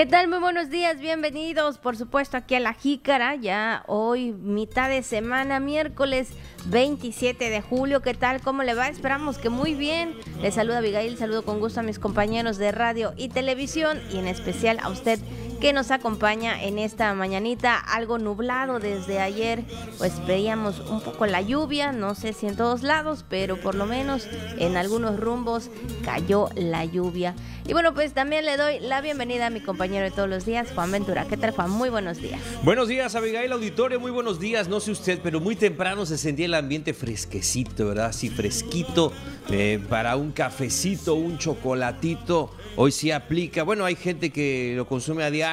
¿Qué tal? Muy buenos días, bienvenidos por supuesto aquí a La Jícara, ya hoy mitad de semana, miércoles 27 de julio, ¿qué tal? ¿Cómo le va? Esperamos que muy bien. Les saluda Abigail, saludo con gusto a mis compañeros de radio y televisión y en especial a usted que nos acompaña en esta mañanita, algo nublado desde ayer, pues veíamos un poco la lluvia, no sé si en todos lados, pero por lo menos en algunos rumbos cayó la lluvia. Y bueno, pues también le doy la bienvenida a mi compañero de todos los días, Juan Ventura. ¿Qué tal, Juan? Muy buenos días. Buenos días, Abigail Auditorio, muy buenos días. No sé usted, pero muy temprano se sentía el ambiente fresquecito, ¿verdad? Así fresquito eh, para un cafecito, un chocolatito. Hoy sí aplica. Bueno, hay gente que lo consume a diario.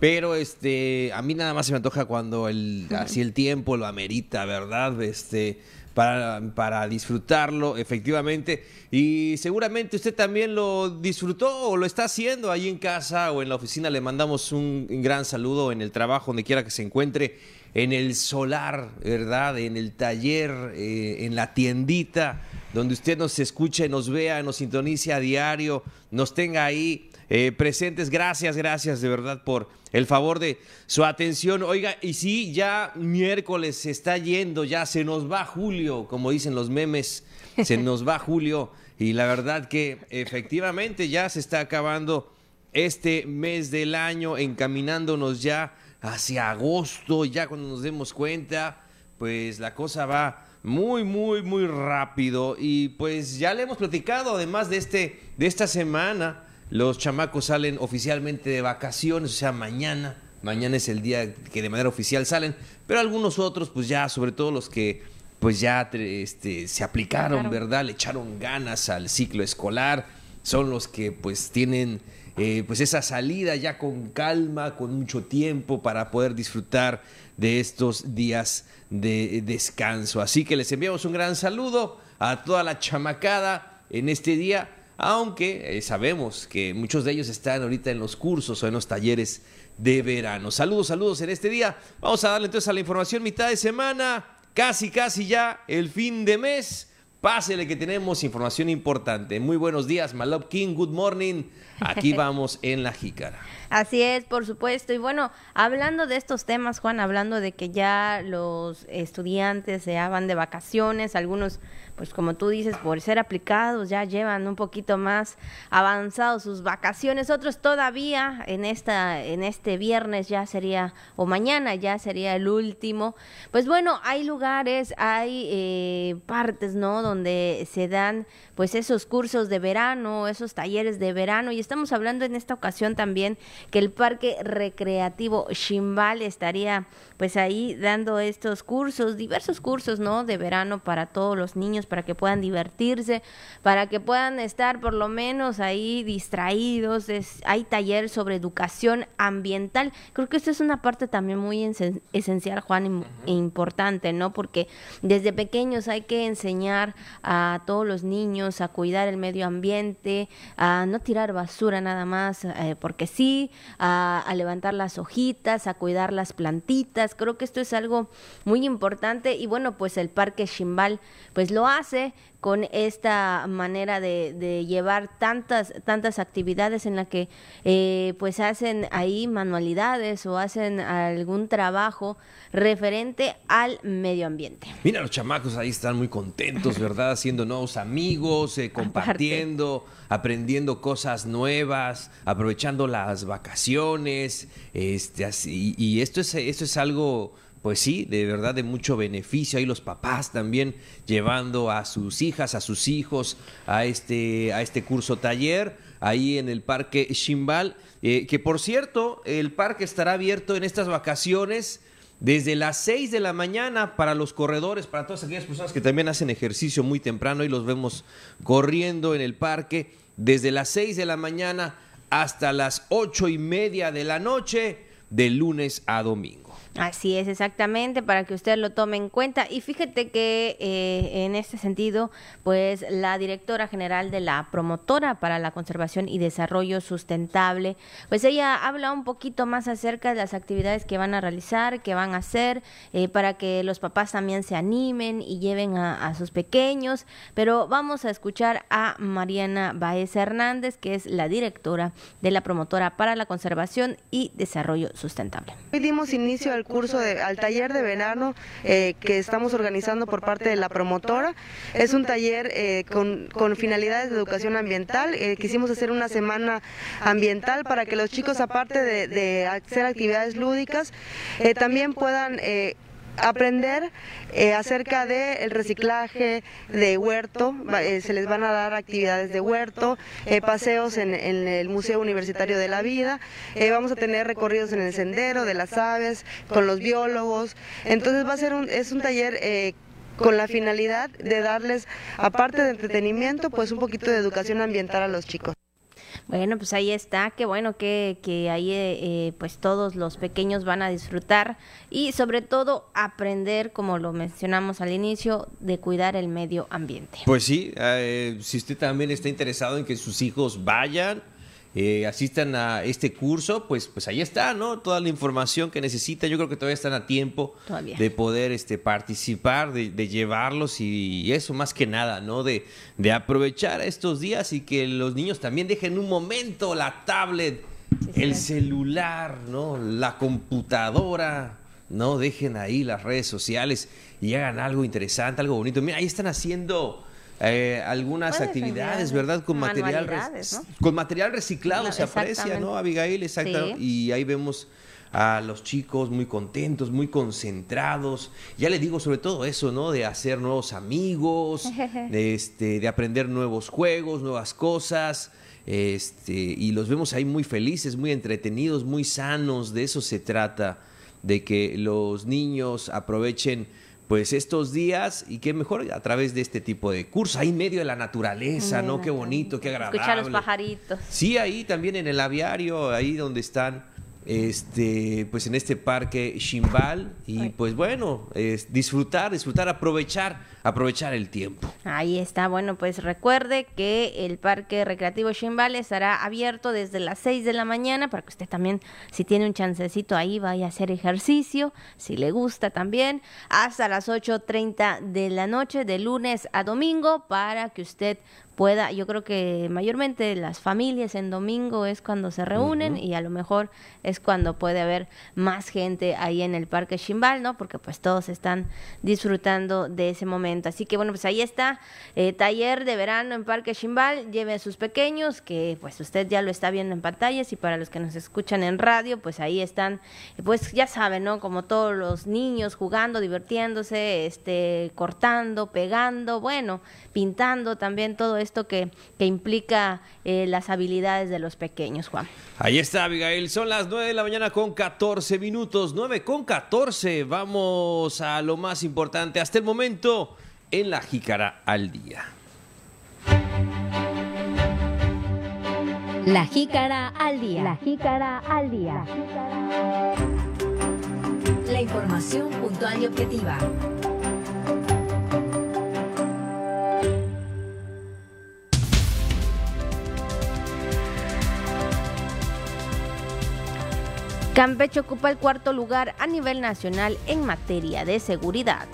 Pero este, a mí nada más se me antoja cuando el, así el tiempo lo amerita, ¿verdad? Este, para, para disfrutarlo, efectivamente. Y seguramente usted también lo disfrutó o lo está haciendo ahí en casa o en la oficina. Le mandamos un gran saludo en el trabajo, donde quiera que se encuentre, en el solar, ¿verdad? En el taller, eh, en la tiendita, donde usted nos escuche, nos vea, nos sintonice a diario, nos tenga ahí eh, presentes. Gracias, gracias de verdad por el favor de su atención. Oiga, y sí, ya miércoles se está yendo, ya se nos va Julio, como dicen los memes, se nos va Julio. Y la verdad que efectivamente ya se está acabando este mes del año, encaminándonos ya hacia agosto, ya cuando nos demos cuenta, pues la cosa va muy, muy, muy rápido. Y pues ya le hemos platicado, además de, este, de esta semana, los chamacos salen oficialmente de vacaciones, o sea, mañana. Mañana es el día que de manera oficial salen, pero algunos otros, pues ya, sobre todo los que pues ya este, se aplicaron, ¿verdad? Le echaron ganas al ciclo escolar, son los que pues tienen eh, pues esa salida ya con calma, con mucho tiempo para poder disfrutar de estos días de descanso. Así que les enviamos un gran saludo a toda la chamacada en este día aunque eh, sabemos que muchos de ellos están ahorita en los cursos o en los talleres de verano. Saludos, saludos en este día. Vamos a darle entonces a la información mitad de semana, casi, casi ya el fin de mes. Pásele que tenemos información importante. Muy buenos días, Malop King, good morning. Aquí vamos en la jícara. Así es, por supuesto. Y bueno, hablando de estos temas, Juan, hablando de que ya los estudiantes se van de vacaciones, algunos pues como tú dices, por ser aplicados ya llevan un poquito más avanzado sus vacaciones, otros todavía en esta en este viernes ya sería o mañana ya sería el último. Pues bueno, hay lugares, hay eh, partes, ¿no? Donde se dan pues esos cursos de verano, esos talleres de verano y estamos hablando en esta ocasión también que el Parque Recreativo Chimbal estaría pues ahí dando estos cursos, diversos cursos, ¿no? De verano para todos los niños, para que puedan divertirse, para que puedan estar por lo menos ahí distraídos. Es, hay taller sobre educación ambiental. Creo que esto es una parte también muy esencial, Juan, e importante, ¿no? Porque desde pequeños hay que enseñar a todos los niños a cuidar el medio ambiente, a no tirar basura nada más, eh, porque sí, a, a levantar las hojitas, a cuidar las plantitas Creo que esto es algo muy importante y bueno, pues el Parque Chimbal pues lo hace con esta manera de, llevar tantas tantas actividades en la que eh, pues hacen ahí manualidades o hacen algún trabajo referente al medio ambiente. Mira, los chamacos ahí están muy contentos, ¿verdad? Haciendo nuevos amigos, eh, compartiendo, aprendiendo cosas nuevas, aprovechando las vacaciones, este, así, y esto es, esto es algo pues sí, de verdad de mucho beneficio. Ahí los papás también llevando a sus hijas, a sus hijos a este, a este curso taller ahí en el Parque Chimbal. Eh, que por cierto, el parque estará abierto en estas vacaciones desde las 6 de la mañana para los corredores, para todas aquellas personas que también hacen ejercicio muy temprano y los vemos corriendo en el parque desde las 6 de la mañana hasta las ocho y media de la noche de lunes a domingo. Así es, exactamente, para que usted lo tome en cuenta. Y fíjate que eh, en este sentido, pues la directora general de la promotora para la conservación y desarrollo sustentable, pues ella habla un poquito más acerca de las actividades que van a realizar, que van a hacer, eh, para que los papás también se animen y lleven a, sus pequeños. Pero vamos a escuchar a Mariana Baez Hernández, que es la directora de la promotora para la conservación y desarrollo sustentable. Hoy dimos inicio al curso de, al taller de verano eh, que estamos organizando por parte de la promotora. Es un taller eh, con, con, finalidades de educación ambiental. Eh, quisimos hacer una semana ambiental para que los chicos, aparte de, de hacer actividades lúdicas, eh, también puedan aprender eh, acerca del el reciclaje de huerto, eh, se les van a dar actividades de huerto, eh, paseos en, el Museo Universitario de la Vida, vamos a tener recorridos en el sendero de las aves, con los biólogos, entonces va a ser un, es un taller con la finalidad de darles, aparte de entretenimiento, pues un poquito de educación ambiental a los chicos. Bueno, pues ahí está, qué bueno que, que ahí eh, pues todos los pequeños van a disfrutar y sobre todo aprender, como lo mencionamos al inicio, de cuidar el medio ambiente. Pues sí, eh, si usted también está interesado en que sus hijos vayan, eh, asistan a este curso, pues, pues ahí está, ¿no? Toda la información que necesitan. Yo creo que todavía están a tiempo todavía. de poder este, participar, de, de llevarlos y, y, eso más que nada, ¿no? De, de aprovechar estos días y que los niños también dejen un momento la tablet, sí, el sí. celular, ¿no? La computadora. No dejen ahí las redes sociales y hagan algo interesante, algo bonito. Mira, ahí están haciendo eh, algunas actividades, ¿verdad? Con material, ¿no? con material reciclado no, se aprecia, ¿no, Abigail? Exacto. Sí. Y ahí vemos a los chicos muy contentos, muy concentrados. Ya les digo sobre todo eso, ¿no? De hacer nuevos amigos, de, este, de aprender nuevos juegos, nuevas cosas. Este, y los vemos ahí muy felices, muy entretenidos, muy sanos. De eso se trata, de que los niños aprovechen pues estos días y qué mejor a través de este tipo de cursos, ahí en medio de la naturaleza, ¿no? Qué bonito, qué agradable. Escuchar los pajaritos. Sí, ahí también en el aviario, ahí donde están este pues en este parque Chimbal y Ay. pues bueno, es disfrutar, disfrutar, aprovechar, aprovechar el tiempo. Ahí está, bueno, pues recuerde que el Parque Recreativo Chimbal estará abierto desde las 6 de la mañana para que usted también si tiene un chancecito ahí vaya a hacer ejercicio, si le gusta también, hasta las 8:30 de la noche de lunes a domingo para que usted pueda, yo creo que mayormente las familias en domingo es cuando se reúnen uh -huh. y a lo mejor es cuando puede haber más gente ahí en el Parque Chimbal, ¿no? Porque pues todos están disfrutando de ese momento. Así que bueno, pues ahí está, eh, taller de verano en Parque Chimbal, lleve a sus pequeños, que pues usted ya lo está viendo en pantallas y para los que nos escuchan en radio, pues ahí están, pues ya saben, ¿no? Como todos los niños jugando, divirtiéndose, este, cortando, pegando, bueno, pintando también todo esto que, que implica eh, las habilidades de los pequeños, Juan. Ahí está, Abigail. Son las 9 de la mañana con 14 minutos. 9 con 14. Vamos a lo más importante hasta el momento en la jícara al día. La jícara al día. La jícara al día. La información puntual y objetiva. Campeche ocupa el cuarto lugar a nivel nacional en materia de seguridad.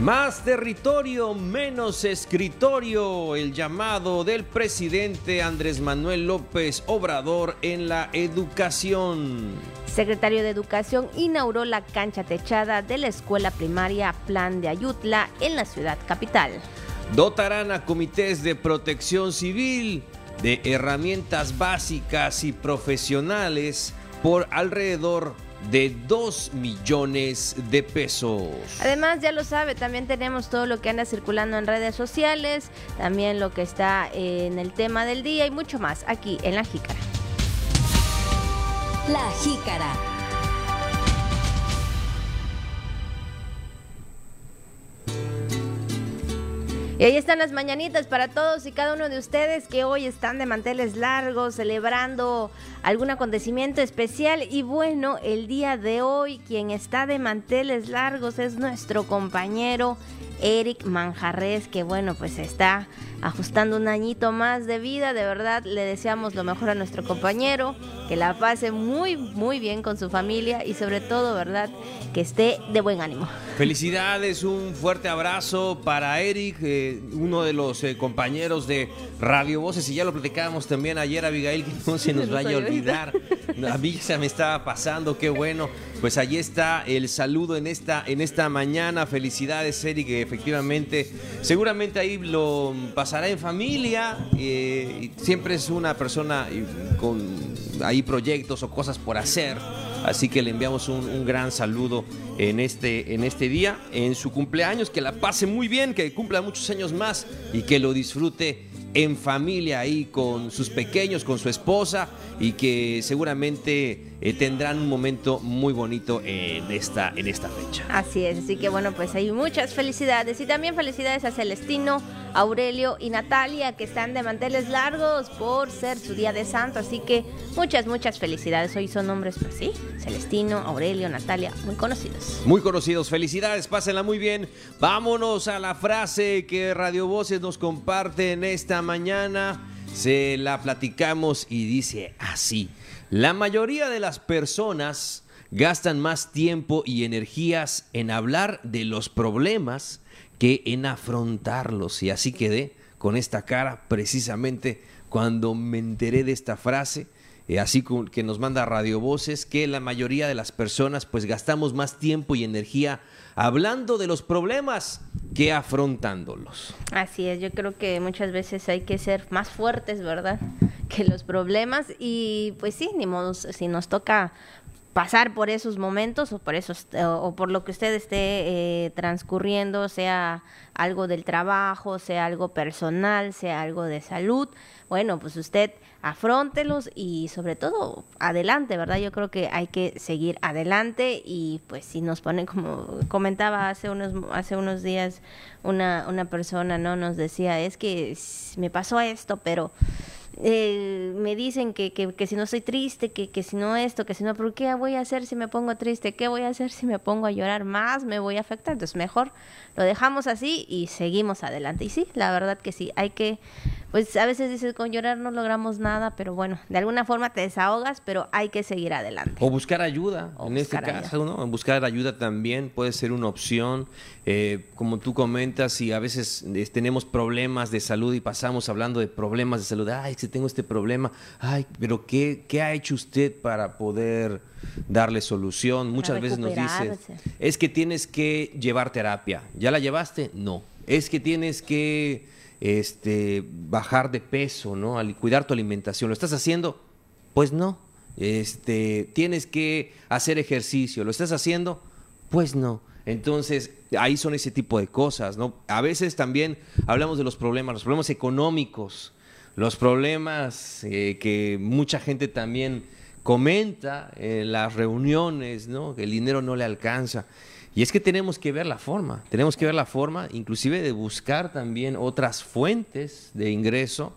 Más territorio, menos escritorio, el llamado del presidente Andrés Manuel López Obrador en la educación. Secretario de Educación inauguró la cancha techada de la escuela primaria Plan de Ayutla en la ciudad capital. Dotarán a comités de protección civil de herramientas básicas y profesionales por alrededor de 2 millones de pesos. Además, ya lo sabe, también tenemos todo lo que anda circulando en redes sociales, también lo que está en el tema del día y mucho más aquí en La Jícara. La Jícara. Y ahí están las mañanitas para todos y cada uno de ustedes que hoy están de manteles largos, celebrando algún acontecimiento especial. Y bueno, el día de hoy quien está de manteles largos es nuestro compañero Eric Manjarres, que bueno, pues está ajustando un añito más de vida. De verdad, le deseamos lo mejor a nuestro compañero, que la pase muy, muy bien con su familia y sobre todo, ¿verdad? Que esté de buen ánimo. Felicidades, un fuerte abrazo para Eric, eh, uno de los eh, compañeros de Radio Voces, y ya lo platicábamos también ayer, Abigail, que no se nos vaya a olvidar. A mí se me estaba pasando, qué bueno. Pues allí está el saludo en esta, en esta mañana. Felicidades, Eric, efectivamente, seguramente ahí lo pasará en familia. eh, y siempre es una persona con ahí proyectos o cosas por hacer. Así que le enviamos un, un gran saludo en este, en este día, en su cumpleaños. Que la pase muy bien, que cumpla muchos años más y que lo disfrute en familia ahí con sus pequeños, con su esposa y que seguramente eh, tendrán un momento muy bonito en esta, en esta fecha. Así es, así que bueno, pues hay muchas felicidades y también felicidades a Celestino, Aurelio y Natalia que están de manteles largos por ser su día de santo, así que muchas, muchas felicidades. Hoy son nombres, pues sí, Celestino, Aurelio, Natalia, muy conocidos. Muy conocidos, felicidades, pásenla muy bien. Vámonos a la frase que Radio Voces nos comparte en esta mañana. Se la platicamos y dice así. La mayoría de las personas gastan más tiempo y energías en hablar de los problemas que en afrontarlos. Y así quedé con esta cara precisamente cuando me enteré de esta frase. Eh, así que nos manda Radio Voces, que la mayoría de las personas pues gastamos más tiempo y energía hablando de los problemas que afrontándolos. Así es, yo creo que muchas veces hay que ser más fuertes, ¿verdad? Que los problemas y pues sí, ni modo, si nos toca pasar por esos momentos o por esos o por lo que usted esté eh, transcurriendo, sea algo del trabajo, sea algo personal, sea algo de salud, bueno, pues usted afrontelos y sobre todo adelante, ¿verdad? Yo creo que hay que seguir adelante y pues si nos ponen como comentaba hace unos hace unos días una una persona, ¿no? Nos decía, es que me pasó esto, pero eh, me dicen que, que, que si no estoy triste, que, que si no esto, que si no, pero ¿qué voy a hacer si me pongo triste? ¿Qué voy a hacer si me pongo a llorar más? Me voy a afectar. Entonces mejor lo dejamos así y seguimos adelante. Y sí, la verdad que sí, hay que, pues a veces dices, con llorar no logramos nada, pero bueno, de alguna forma te desahogas, pero hay que seguir adelante. O buscar ayuda, O en este caso, ¿no? Buscar ayuda también puede ser una opción. Eh, como tú comentas, si a veces eh, tenemos problemas de salud y pasamos hablando de problemas de salud, ay, si tengo este problema, ay, pero ¿qué, qué ha hecho usted para poder darle solución? Muchas veces nos dice, recuperarse. es que tienes que llevar terapia. ¿Ya la llevaste? No. Es que tienes que este, bajar de peso, ¿no? Al cuidar tu alimentación. ¿Lo estás haciendo? Pues no. Este, tienes que hacer ejercicio. ¿Lo estás haciendo? Pues no. Entonces, ahí son ese tipo de cosas, ¿no? A veces también hablamos de los problemas, los problemas económicos, los problemas eh, que mucha gente también comenta en las reuniones, ¿no? Que el dinero no le alcanza. Y es que tenemos que ver la forma, tenemos que ver la forma, inclusive de buscar también otras fuentes de ingreso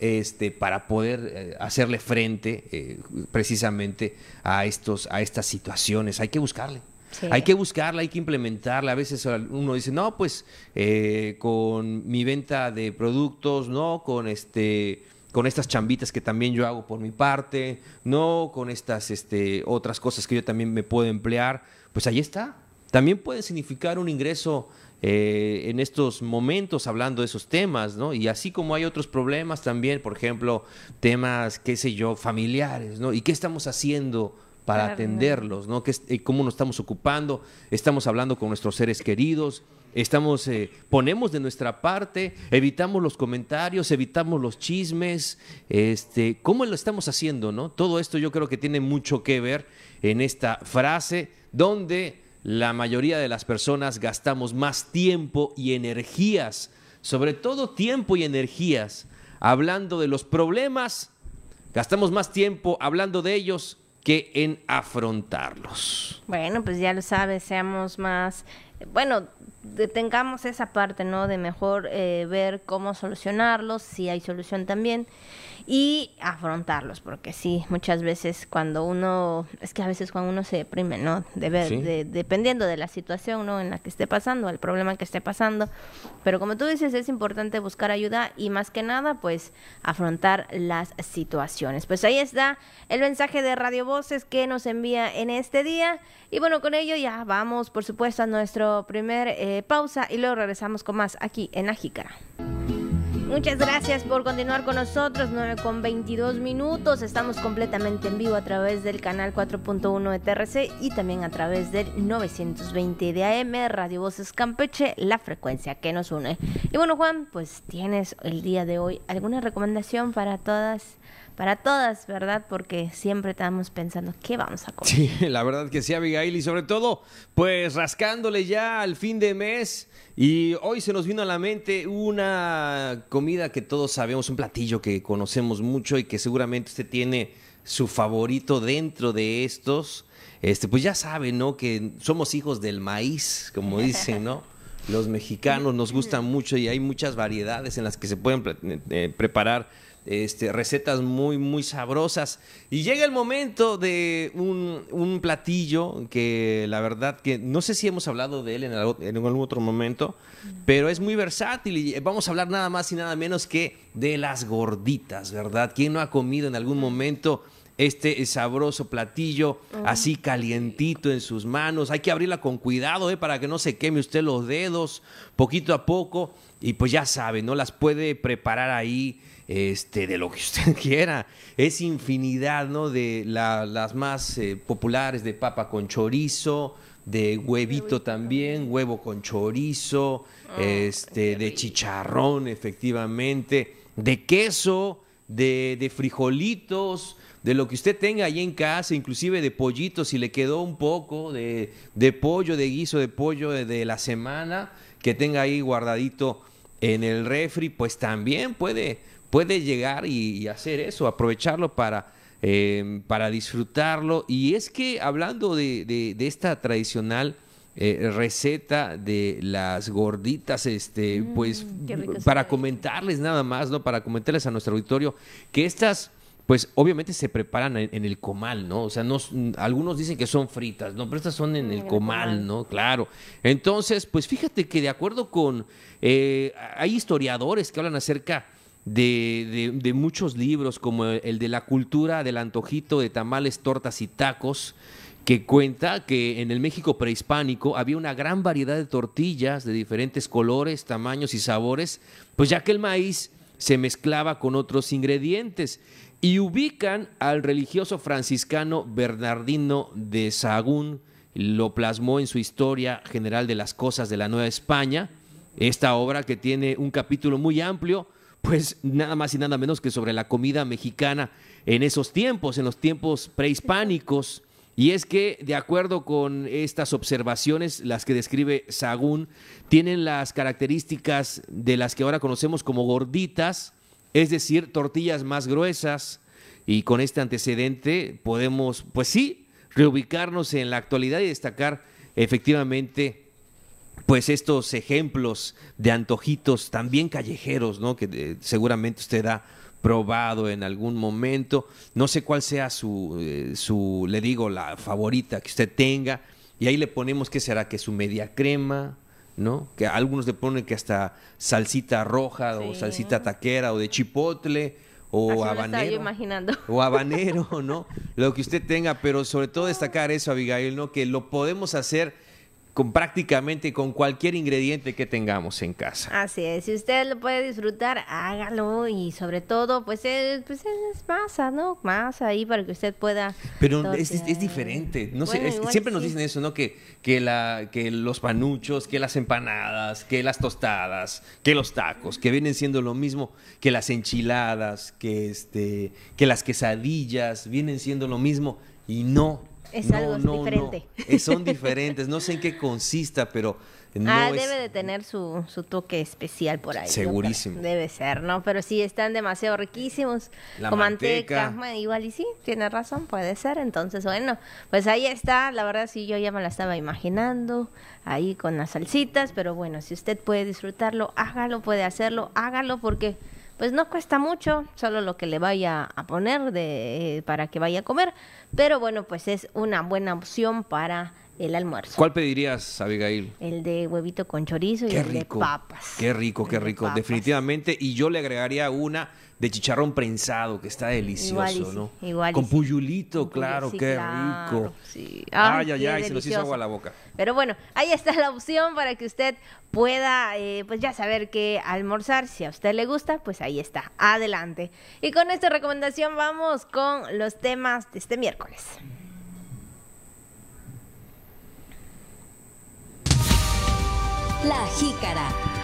este, para poder eh, hacerle frente eh, precisamente a, estos, a estas situaciones. Hay que buscarle. Sí. Hay que buscarla, hay que implementarla. A veces uno dice, no, pues eh, con mi venta de productos, no, con este con estas chambitas que también yo hago por mi parte, no con estas este, otras cosas que yo también me puedo emplear, pues ahí está. También puede significar un ingreso eh, en estos momentos hablando de esos temas, ¿no? Y así como hay otros problemas también, por ejemplo, temas, qué sé yo, familiares, ¿no? ¿Y qué estamos haciendo para Claro. atenderlos, ¿no? ¿Qué es- eh, ¿Cómo nos estamos ocupando? Estamos hablando con nuestros seres queridos, estamos, eh, ponemos de nuestra parte, evitamos los comentarios, evitamos los chismes, este, ¿cómo lo estamos haciendo, no? Todo esto yo creo que tiene mucho que ver en esta frase donde la mayoría de las personas gastamos más tiempo y energías, sobre todo tiempo y energías, hablando de los problemas, gastamos más tiempo hablando de ellos que en afrontarlos. Bueno, pues ya lo sabes, seamos más bueno, detengamos esa parte, ¿no? De mejor eh, ver cómo solucionarlos, si hay solución también y afrontarlos, porque sí, muchas veces cuando uno, es que a veces cuando uno se deprime, ¿no? De ver, de, dependiendo de la situación, ¿no? En la que esté pasando, el problema que esté pasando, pero como tú dices, es importante buscar ayuda y más que nada, pues, afrontar las situaciones. Pues ahí está el mensaje de Radio Voces que nos envía en este día y bueno, con ello ya vamos, por supuesto, a nuestro primer eh, pausa y luego regresamos con más aquí en La. Muchas gracias por continuar con nosotros, 9 con 22 minutos. Estamos completamente en vivo a través del canal 4.1 de TRC y también a través del 920 de AM, Radio Voces Campeche, la frecuencia que nos une. Y bueno, Juan, pues tienes el día de hoy alguna recomendación para todas para todas, ¿verdad? Porque siempre estamos pensando, ¿qué vamos a comer? Sí, la verdad que sí, Abigail, y sobre todo, pues rascándole ya al fin de mes. Y hoy se nos vino a la mente una comida que todos sabemos, un platillo que conocemos mucho y que seguramente usted tiene su favorito dentro de estos. Este, pues ya sabe, ¿no? Que somos hijos del maíz, como dicen, ¿no? Los mexicanos nos gustan mucho y hay muchas variedades en las que se pueden eh, preparar este, recetas muy, muy sabrosas. Y llega el momento de un, platillo que la verdad que no sé si hemos hablado de él en, algún otro momento, pero es muy versátil y vamos a hablar nada más y nada menos que de las gorditas, ¿verdad? ¿Quién no ha comido en algún momento? este sabroso platillo así calientito en sus manos. Hay que abrirla con cuidado ¿eh? para que no se queme usted los dedos poquito a poco. Y pues ya sabe, ¿no? Las puede preparar ahí este, de lo que usted quiera. Es infinidad, ¿no? De las más eh, populares de papa con chorizo, de huevito también, huevo con chorizo, ah, este, de chicharrón, efectivamente, de queso, de, de, frijolitos, de lo que usted tenga ahí en casa, inclusive de pollitos, si le quedó un poco de, de pollo, de guiso de pollo de, de la semana, que tenga ahí guardadito en el refri, pues también puede puede llegar y, hacer eso, aprovecharlo para, eh, para disfrutarlo. Y es que hablando de, esta tradicional eh, receta de las gorditas, este, mm, pues para comentarles nada más, ¿no? Para comentarles a nuestro auditorio que estas pues obviamente se preparan en, el comal, ¿no? O sea, no, algunos dicen que son fritas, ¿no? Pero estas son en el comal, ¿no? Claro. Entonces, pues fíjate que de acuerdo con, eh, hay historiadores que hablan acerca de, muchos libros, como el de la cultura del antojito de tamales, tortas y tacos, que cuenta que en el México prehispánico había una gran variedad de tortillas de diferentes colores, tamaños y sabores, pues ya que el maíz se mezclaba con otros ingredientes y ubican al religioso franciscano Bernardino de Sahagún, lo plasmó en su Historia General de las Cosas de la Nueva España, esta obra que tiene un capítulo muy amplio pues nada más y nada menos que sobre la comida mexicana en esos tiempos, en los tiempos prehispánicos. Y es que, de acuerdo con estas observaciones, las que describe Sagún, tienen las características de las que ahora conocemos como gorditas, es decir, tortillas más gruesas. Y con este antecedente podemos, pues sí, reubicarnos en la actualidad y destacar efectivamente pues estos ejemplos de antojitos también callejeros, ¿no? Que eh, seguramente usted ha probado en algún momento. No sé cuál sea su, eh, su, le digo, la favorita que usted tenga. Y ahí le ponemos, ¿qué será? Que su media crema, ¿no? Que algunos le ponen que hasta salsita roja o salsita taquera o de chipotle o habanero. imaginando. O habanero, ¿no? Lo que usted tenga, pero sobre todo destacar eso, Abigail, ¿no? Que lo podemos hacer con prácticamente con cualquier ingrediente que tengamos en casa. Así es, si usted lo puede disfrutar, hágalo y sobre todo, pues es, pues es masa, ¿no? Masa ahí para que usted pueda. Pero es, es, diferente, no sé, siempre nos dicen eso, ¿no? Que, que, la, que los panuchos, que las empanadas, que las tostadas, que los tacos, que vienen siendo lo mismo que las enchiladas, que, este, que las quesadillas, vienen siendo lo mismo y no Es algo diferente. son diferentes. No sé en qué consista, pero no ah, debe de tener su, su, toque especial por ahí. Segurísimo. Debe ser, ¿no? Pero sí, están demasiado riquísimos. La con manteca. Bueno, igual y sí, tiene razón, puede ser. Entonces, bueno, pues ahí está. La verdad, sí, yo ya me la estaba imaginando ahí con las salsitas. Pero bueno, si usted puede disfrutarlo, hágalo, puede hacerlo, hágalo porque pues no cuesta mucho, solo lo que le vaya a poner de, para que vaya a comer, pero bueno, pues es una buena opción para el almuerzo. ¿Cuál pedirías, Abigail? El de huevito con chorizo y el de papas. Qué rico, qué rico, definitivamente. Y yo le agregaría una de chicharrón prensado, que está delicioso, ¿no? Igual Con puyulito, claro, qué rico. Ay, ay, ay, se nos hizo agua a la boca. Pero bueno, ahí está la opción para que usted pueda, eh, pues ya saber qué almorzar. Si a usted le gusta, pues ahí está. Adelante. Y con esta recomendación vamos con los temas de este miércoles. La Jícara.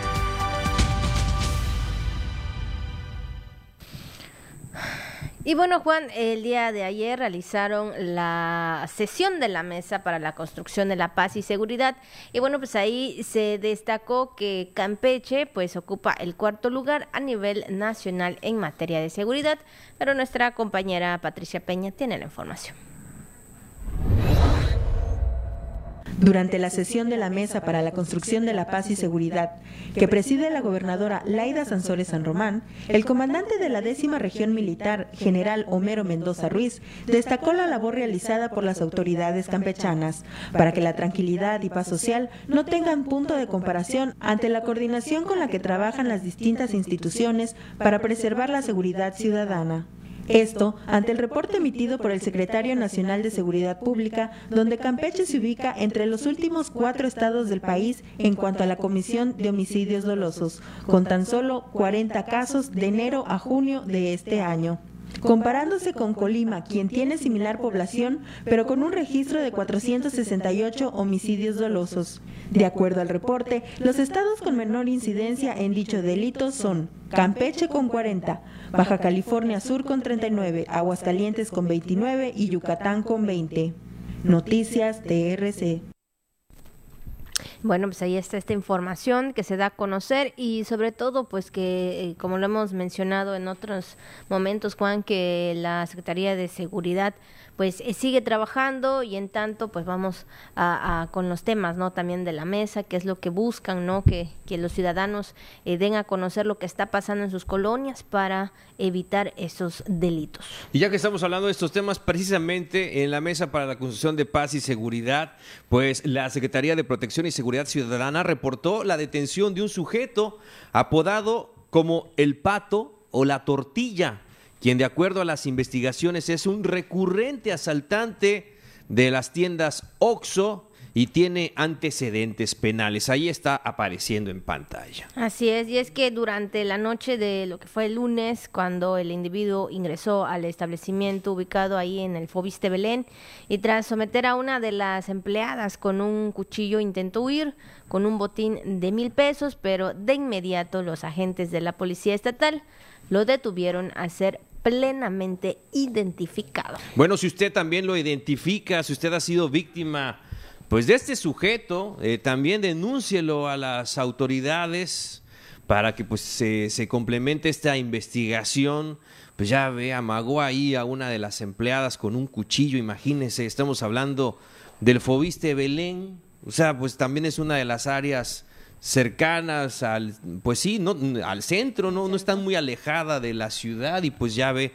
Y bueno, Juan, el día de ayer realizaron la sesión de la mesa para la construcción de la paz y seguridad. Y bueno, pues ahí se destacó que Campeche pues ocupa el cuarto lugar a nivel nacional en materia de seguridad. Pero nuestra compañera Patricia Peña tiene la información. Durante la sesión de la Mesa para la Construcción de la Paz y Seguridad, que preside la gobernadora Laida Sansores San Román, el comandante de la décima región militar, general Homero Mendoza Ruiz, destacó la labor realizada por las autoridades campechanas para que la tranquilidad y paz social no tengan punto de comparación ante la coordinación con la que trabajan las distintas instituciones para preservar la seguridad ciudadana. Esto ante el reporte emitido por el Secretario Nacional de Seguridad Pública, donde Campeche se ubica entre los últimos cuatro estados del país en cuanto a la comisión de homicidios dolosos, con tan solo 40 casos de enero a junio de este año comparándose con Colima, quien tiene similar población, pero con un registro de 468 homicidios dolosos. De acuerdo al reporte, los estados con menor incidencia en dicho delito son Campeche con 40, Baja California Sur con 39, Aguascalientes con 29 y Yucatán con 20. Noticias TRC. Bueno, pues ahí está esta información que se da a conocer y sobre todo, pues que, eh, como lo hemos mencionado en otros momentos, Juan, que la Secretaría de Seguridad pues eh, sigue trabajando y en tanto pues vamos a, con los temas no también de la mesa que es lo que buscan no que, que los ciudadanos eh, den a conocer lo que está pasando en sus colonias para evitar esos delitos. Y ya que estamos hablando de estos temas precisamente en la mesa para la construcción de paz y seguridad pues la Secretaría de Protección y Seguridad Ciudadana reportó la detención de un sujeto apodado como el pato o la tortilla quien de acuerdo a las investigaciones es un recurrente asaltante de las tiendas OXO y tiene antecedentes penales. Ahí está apareciendo en pantalla. Así es, y es que durante la noche de lo que fue el lunes, cuando el individuo ingresó al establecimiento ubicado ahí en el Fobiste Belén y tras someter a una de las empleadas con un cuchillo intentó huir con un botín de mil pesos, pero de inmediato los agentes de la Policía Estatal lo detuvieron a ser plenamente identificado. Bueno, si usted también lo identifica, si usted ha sido víctima pues de este sujeto, eh, también denúncielo a las autoridades para que pues se, se, complemente esta investigación. Pues ya ve, amagó ahí a una de las empleadas con un cuchillo, imagínense, estamos hablando del Fobiste Belén, o sea, pues también es una de las áreas cercanas al, pues sí, no, al centro, ¿no? no están muy alejada de la ciudad y pues ya ve,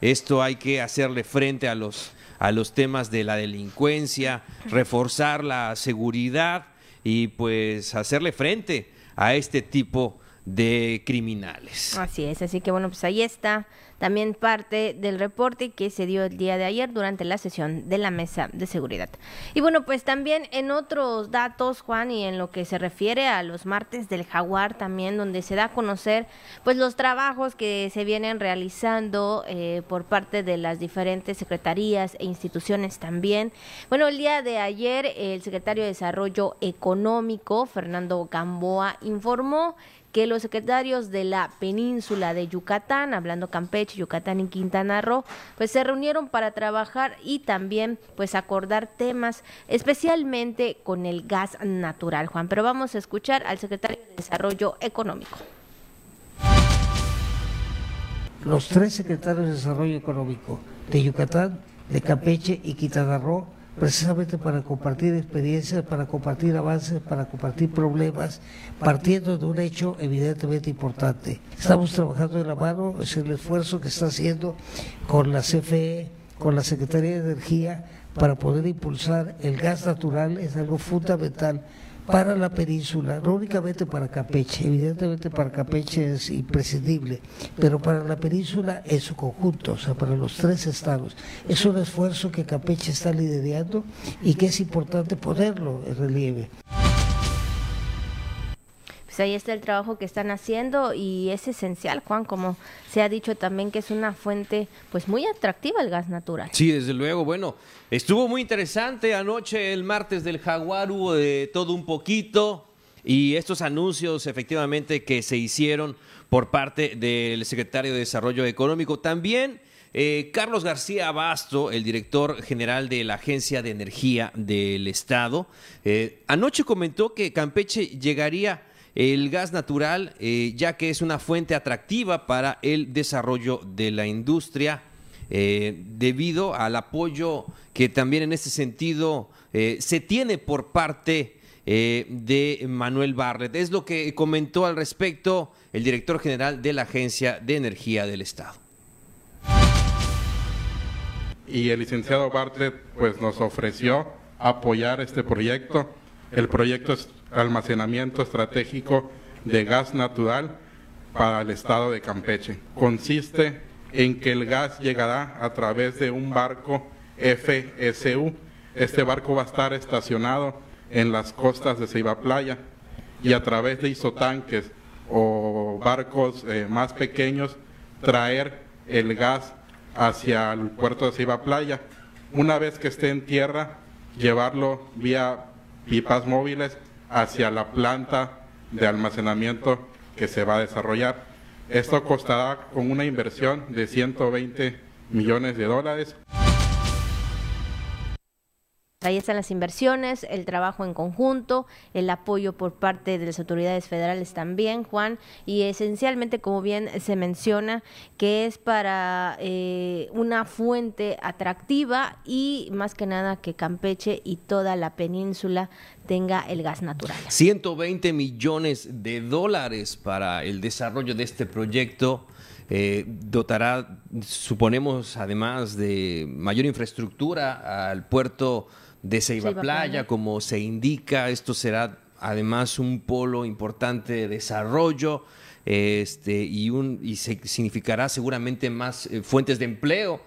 esto hay que hacerle frente a los, a los temas de la delincuencia, reforzar la seguridad y pues hacerle frente a este tipo de criminales. Así es, así que bueno, pues ahí está también parte del reporte que se dio el día de ayer durante la sesión de la mesa de seguridad. Y bueno, pues también en otros datos, Juan, y en lo que se refiere a los martes del jaguar también, donde se da a conocer pues los trabajos que se vienen realizando eh, por parte de las diferentes secretarías e instituciones también. Bueno, el día de ayer el secretario de Desarrollo Económico, Fernando Gamboa, informó que los secretarios de la península de Yucatán, hablando Campeche, Yucatán y Quintana Roo, pues se reunieron para trabajar y también pues acordar temas especialmente con el gas natural, Juan. Pero vamos a escuchar al secretario de Desarrollo Económico. Los tres secretarios de Desarrollo Económico de Yucatán, de Campeche y Quintana Roo precisamente para compartir experiencias, para compartir avances, para compartir problemas, partiendo de un hecho evidentemente importante. Estamos trabajando de la mano, es el esfuerzo que está haciendo con la CFE, con la Secretaría de Energía, para poder impulsar el gas natural, es algo fundamental para la península, no únicamente para Campeche, evidentemente para Campeche es imprescindible, pero para la península en su conjunto, o sea, para los tres estados. Es un esfuerzo que Campeche está liderando y que es importante ponerlo en relieve. Ahí está el trabajo que están haciendo y es esencial, Juan, como se ha dicho también que es una fuente pues muy atractiva el gas natural. Sí, desde luego. Bueno, estuvo muy interesante anoche el martes del Jaguar, hubo de todo un poquito y estos anuncios efectivamente que se hicieron por parte del secretario de Desarrollo Económico. También eh, Carlos García Abasto, el director general de la Agencia de Energía del Estado, eh, anoche comentó que Campeche llegaría el gas natural, eh, ya que es una fuente atractiva para el desarrollo de la industria, eh, debido al apoyo que también en ese sentido eh, se tiene por parte de Manuel Barlet. Es lo que comentó al respecto el director general de la Agencia de Energía del Estado. Y el licenciado Bartlett pues nos ofreció apoyar este proyecto. El proyecto es almacenamiento estratégico de gas natural para el estado de Campeche. Consiste en que el gas llegará a través de un barco FSU. Este barco va a estar estacionado en las costas de Ceiba Playa y a través de isotanques o barcos eh, más pequeños traer el gas hacia el puerto de Ceiba Playa. Una vez que esté en tierra, llevarlo vía pipas móviles hacia la planta de almacenamiento que se va a desarrollar. Esto costará con una inversión de 120 millones de dólares. Ahí están las inversiones, el trabajo en conjunto, el apoyo por parte de las autoridades federales también, Juan, y esencialmente, como bien se menciona, que es para eh, una fuente atractiva y más que nada que Campeche y toda la península tenga el gas natural. 120 millones de dólares para el desarrollo de este proyecto. Eh, dotará, suponemos, además de mayor infraestructura al puerto de Ceiba, Playa, como se indica. Esto será además un polo importante de desarrollo este, y, un, y significará seguramente más eh, fuentes de empleo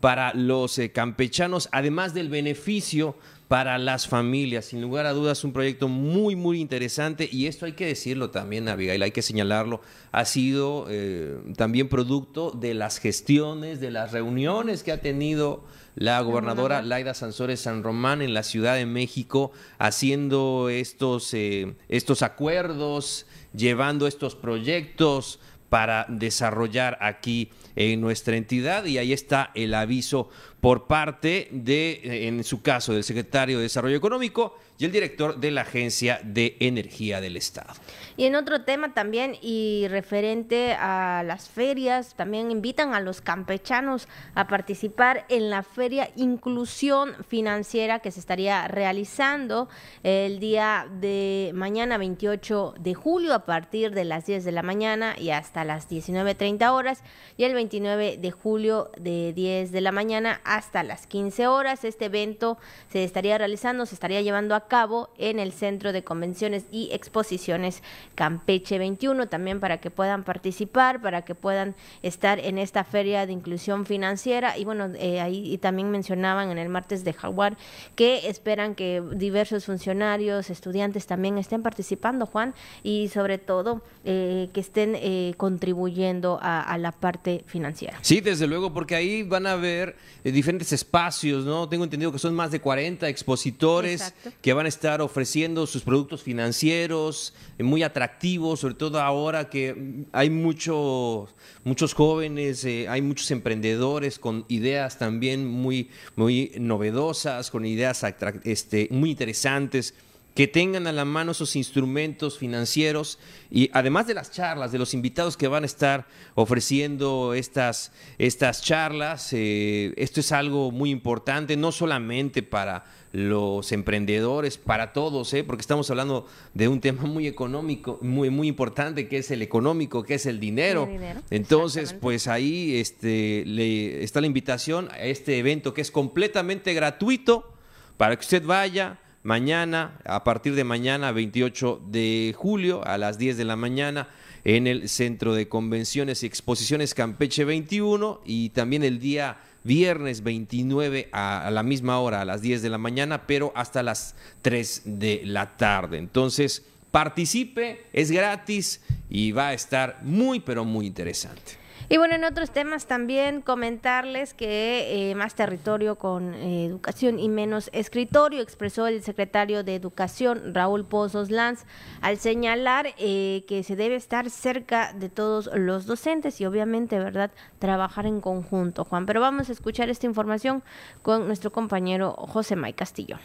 para los eh, campechanos, además del beneficio para las familias. Sin lugar a dudas, un proyecto muy, muy interesante y esto hay que decirlo también, Abigail, hay que señalarlo, ha sido eh, también producto de las gestiones, de las reuniones que ha tenido la gobernadora Laida Sansores San Román en la Ciudad de México, haciendo estos, eh, estos acuerdos, llevando estos proyectos para desarrollar aquí en nuestra entidad. Y ahí está el aviso por parte de, en su caso, del secretario de Desarrollo Económico y el director de la Agencia de Energía del Estado. Y en otro tema también y referente a las ferias, también invitan a los campechanos a participar en la feria Inclusión Financiera que se estaría realizando el día de mañana 28 de julio a partir de las 10 de la mañana y hasta las 19.30 horas y el 29 de julio de 10 de la mañana hasta las 15 horas. Este evento se estaría realizando, se estaría llevando a cabo en el Centro de Convenciones y Exposiciones Campeche 21, también para que puedan participar, para que puedan estar en esta feria de inclusión financiera. Y bueno, eh, ahí también mencionaban en el martes de Jaguar que esperan que diversos funcionarios, estudiantes también estén participando, Juan, y sobre todo eh, que estén eh, contribuyendo a, la parte financiera. Sí, desde luego, porque ahí van a ver diferentes espacios, ¿no? Tengo entendido que son más de 40 expositores que van a estar ofreciendo sus productos financieros eh, muy atractivos, sobre todo ahora que hay muchos muchos jóvenes, eh, hay muchos emprendedores con ideas también muy, muy novedosas, con ideas este, muy interesantes que tengan a la mano esos instrumentos financieros y además de las charlas, de los invitados que van a estar ofreciendo estas, estas charlas, eh, esto es algo muy importante, no solamente para los emprendedores, para todos, ¿eh? porque estamos hablando de un tema muy económico, muy, muy importante, que es el económico, que es el dinero. Entonces, pues ahí este, le, está la invitación a este evento que es completamente gratuito para que usted vaya mañana, a partir de mañana, 28 de julio, a las 10 de la mañana, en el Centro de Convenciones y Exposiciones Campeche 21 y también el día viernes 29 a, la misma hora, a las 10 de la mañana, pero hasta las 3 de la tarde. Entonces, participe, es gratis y va a estar muy, pero muy interesante. Y bueno, en otros temas también comentarles que eh, más territorio con eh, educación y menos escritorio, expresó el secretario de Educación, Raúl Pozos Lanz, al señalar eh, que se debe estar cerca de todos los docentes y obviamente, ¿verdad?, trabajar en conjunto, Juan. Pero vamos a escuchar esta información con nuestro compañero José May Castillo.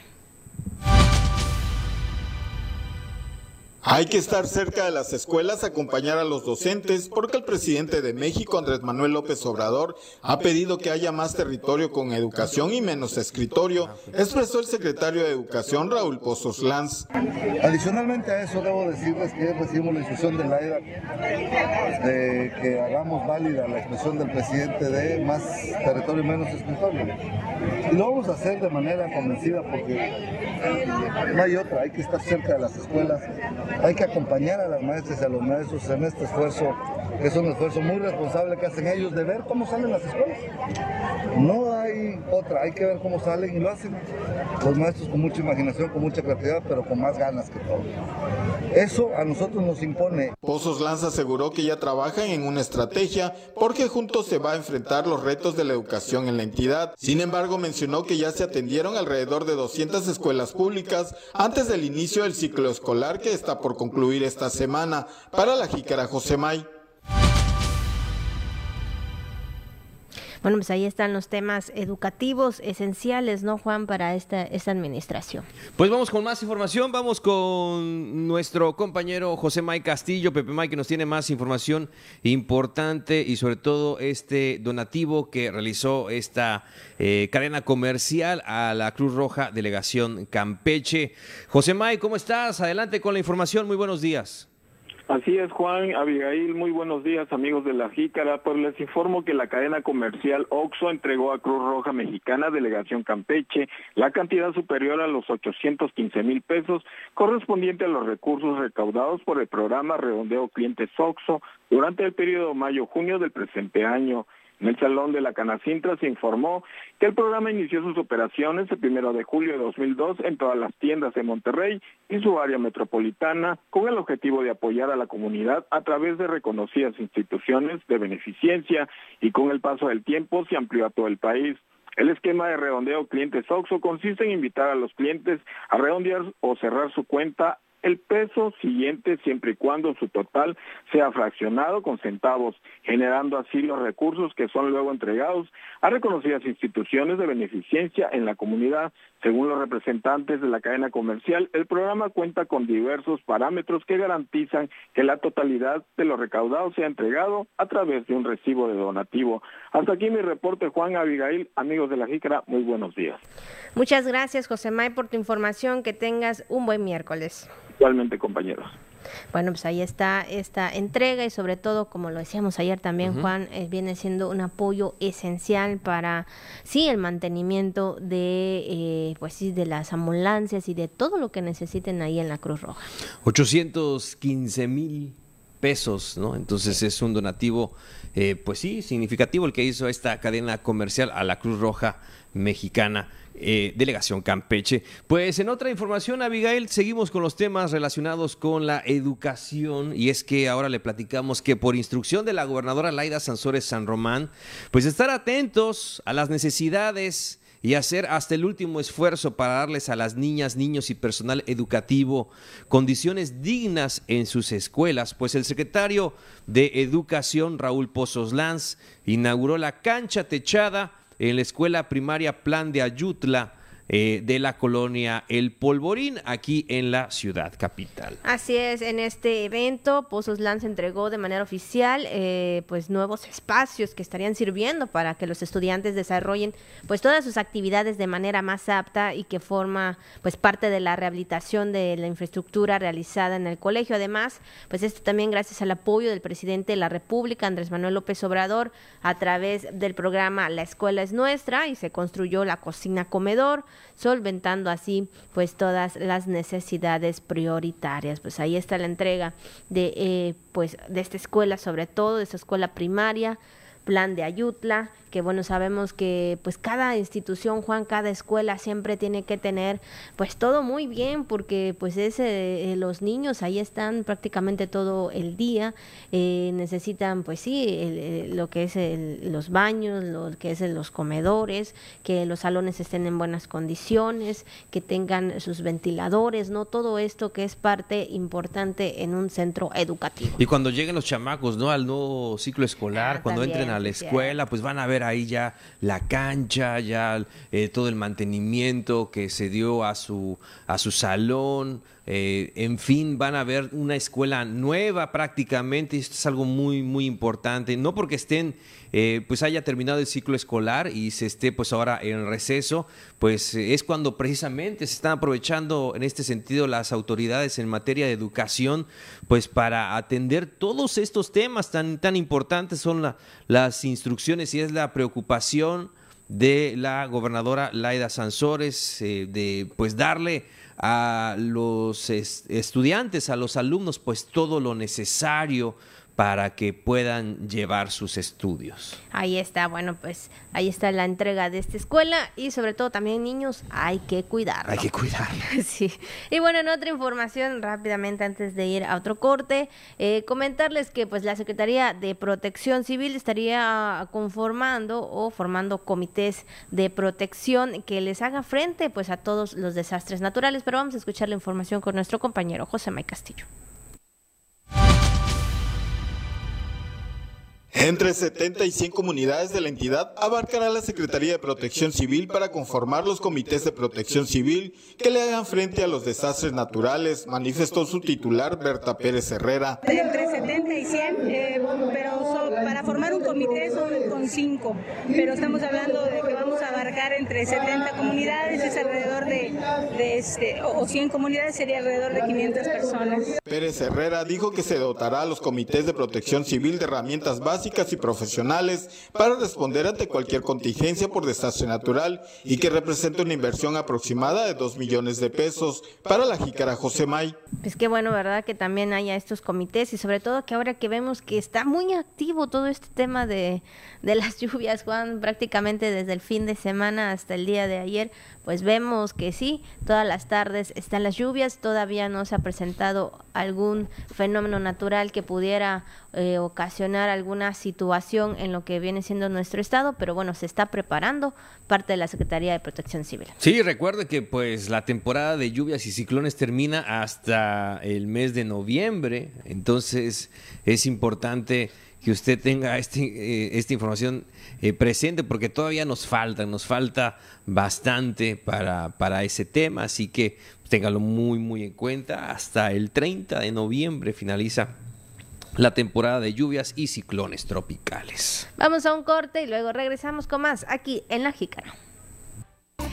Hay que estar cerca de las escuelas, acompañar a los docentes, porque el presidente de México, Andrés Manuel López Obrador, ha pedido que haya más territorio con educación y menos escritorio, expresó el secretario de Educación, Raúl Pozos Lanz. Adicionalmente a eso, debo decirles que recibimos la instrucción de la ERA de que hagamos válida la expresión del presidente de más territorio y menos escritorio. Y lo vamos a hacer de manera convencida porque no hay otra, hay que estar cerca de las escuelas hay que acompañar a las maestras y a los maestros en este esfuerzo, es un esfuerzo muy responsable que hacen ellos de ver cómo salen las escuelas. No hay otra, hay que ver cómo salen y lo hacen los maestros con mucha imaginación, con mucha creatividad, pero con más ganas que todo. Eso a nosotros nos impone. Pozos Lanza aseguró que ya trabajan en una estrategia porque juntos se va a enfrentar los retos de la educación en la entidad. Sin embargo, mencionó que ya se atendieron alrededor de 200 escuelas públicas antes del inicio del ciclo escolar que está por concluir esta semana. Para la jícara May. Bueno, pues ahí están los temas educativos esenciales, ¿no, Juan, para esta, esta administración? Pues vamos con más información, vamos con nuestro compañero José May Castillo, Pepe May, que nos tiene más información importante y sobre todo este donativo que realizó esta eh, cadena comercial a la Cruz Roja Delegación Campeche. José May, ¿cómo estás? Adelante con la información, muy buenos días. Así es, Juan, Abigail, muy buenos días, amigos de la Jícara. Pues les informo que la cadena comercial OXO entregó a Cruz Roja Mexicana, Delegación Campeche, la cantidad superior a los 815 mil pesos, correspondiente a los recursos recaudados por el programa Redondeo Clientes OXO durante el periodo mayo-junio del presente año. En el Salón de la Canacintra se informó que el programa inició sus operaciones el primero de julio de 2002 en todas las tiendas de Monterrey y su área metropolitana con el objetivo de apoyar a la comunidad a través de reconocidas instituciones de beneficencia y con el paso del tiempo se amplió a todo el país. El esquema de redondeo clientes OXO consiste en invitar a los clientes a redondear o cerrar su cuenta el peso siguiente siempre y cuando su total sea fraccionado con centavos, generando así los recursos que son luego entregados a reconocidas instituciones de beneficencia en la comunidad. Según los representantes de la cadena comercial, el programa cuenta con diversos parámetros que garantizan que la totalidad de lo recaudado sea entregado a través de un recibo de donativo. Hasta aquí mi reporte, Juan Abigail, amigos de la Jícara, muy buenos días. Muchas gracias, José May, por tu información. Que tengas un buen miércoles. Igualmente, compañeros. Bueno, pues ahí está esta entrega y sobre todo, como lo decíamos ayer también, Juan, eh, viene siendo un apoyo esencial para, sí, el mantenimiento de, eh, pues sí, de las ambulancias y de todo lo que necesiten ahí en la Cruz Roja. 815 mil pesos, ¿no? Entonces es un donativo, eh, pues sí, significativo el que hizo esta cadena comercial a la Cruz Roja mexicana eh, delegación Campeche. Pues en otra información, Abigail, seguimos con los temas relacionados con la educación y es que ahora le platicamos que por instrucción de la gobernadora Laida Sansores San Román, pues estar atentos a las necesidades y hacer hasta el último esfuerzo para darles a las niñas, niños y personal educativo condiciones dignas en sus escuelas, pues el secretario de Educación, Raúl Pozos Lanz, inauguró la cancha techada en la escuela primaria Plan de Ayutla eh, de la colonia El Polvorín, aquí en la ciudad capital. Así es, en este evento Pozos Lanz entregó de manera oficial eh, pues nuevos espacios que estarían sirviendo para que los estudiantes desarrollen pues todas sus actividades de manera más apta y que forma pues parte de la rehabilitación de la infraestructura realizada en el colegio. Además, pues esto también gracias al apoyo del presidente de la República, Andrés Manuel López Obrador, a través del programa La Escuela es Nuestra y se construyó la cocina comedor, solventando así pues todas las necesidades prioritarias. Pues ahí está la entrega de eh, pues de esta escuela, sobre todo de esta escuela primaria, plan de Ayutla, que bueno, sabemos que pues cada institución, Juan, cada escuela siempre tiene que tener pues todo muy bien porque pues es eh, los niños ahí están prácticamente todo el día, eh, necesitan pues sí, lo que es los baños, lo que es los comedores, que los salones estén en buenas condiciones, que tengan sus ventiladores, ¿no? Todo esto que es parte importante en un centro educativo. Y cuando lleguen los chamacos, ¿no? Al nuevo ciclo escolar, ah, cuando entren a la escuela, pues van a ver ahí ya la cancha, ya eh, todo el mantenimiento que se dio a su, a su salón. Eh, en fin, van a ver una escuela nueva prácticamente. Esto es algo muy, muy importante. No porque estén, eh, pues haya terminado el ciclo escolar y se esté pues ahora en receso, pues es cuando precisamente se están aprovechando en este sentido las autoridades en materia de educación, pues para atender todos estos temas tan, tan importantes son las instrucciones y es la preocupación de la gobernadora Laida Sansores eh, de pues darle a los estudiantes, a los alumnos, pues todo lo necesario para que puedan llevar sus estudios. Ahí está, bueno, pues ahí está la entrega de esta escuela y sobre todo también niños hay que cuidar. Hay que cuidar. Sí. Y bueno, en otra información, rápidamente antes de ir a otro corte, eh, comentarles que pues la Secretaría de Protección Civil estaría conformando o formando comités de protección que les haga frente pues a todos los desastres naturales, pero vamos a escuchar la información con nuestro compañero José May Castillo. Entre 70 y 100 comunidades de la entidad abarcará la Secretaría de Protección Civil para conformar los comités de protección civil que le hagan frente a los desastres naturales, manifestó su titular Berta Pérez Herrera. Entre 70 y 100, eh, pero para formar un comité son con 5, pero estamos hablando de que vamos a abarcar entre 70 comunidades, es alrededor de, de este, o 100 comunidades sería alrededor de 500 personas. Pérez Herrera dijo que se dotará a los comités de protección civil de herramientas básicas y profesionales para responder ante cualquier contingencia por desastre natural y que representa una inversión aproximada de 2 millones de pesos para la jícara José May. Pues qué bueno, ¿verdad? Que también haya estos comités y sobre todo que ahora que vemos que está muy activo todo este tema de, de las lluvias, Juan, prácticamente desde el fin de semana hasta el día de ayer, pues vemos que sí, todas las tardes están las lluvias, todavía no se ha presentado algún fenómeno natural que pudiera eh, ocasionar alguna situación en lo que viene siendo nuestro estado, pero bueno, se está preparando parte de la Secretaría de Protección Civil. Sí, recuerde que pues la temporada de lluvias y ciclones termina hasta el mes de noviembre, entonces es importante que usted tenga este, eh, esta información eh, presente porque todavía nos falta, nos falta bastante para, para ese tema, así que téngalo muy, muy en cuenta. Hasta el 30 de noviembre finaliza la temporada de lluvias y ciclones tropicales. Vamos a un corte y luego regresamos con más aquí en La Jícara.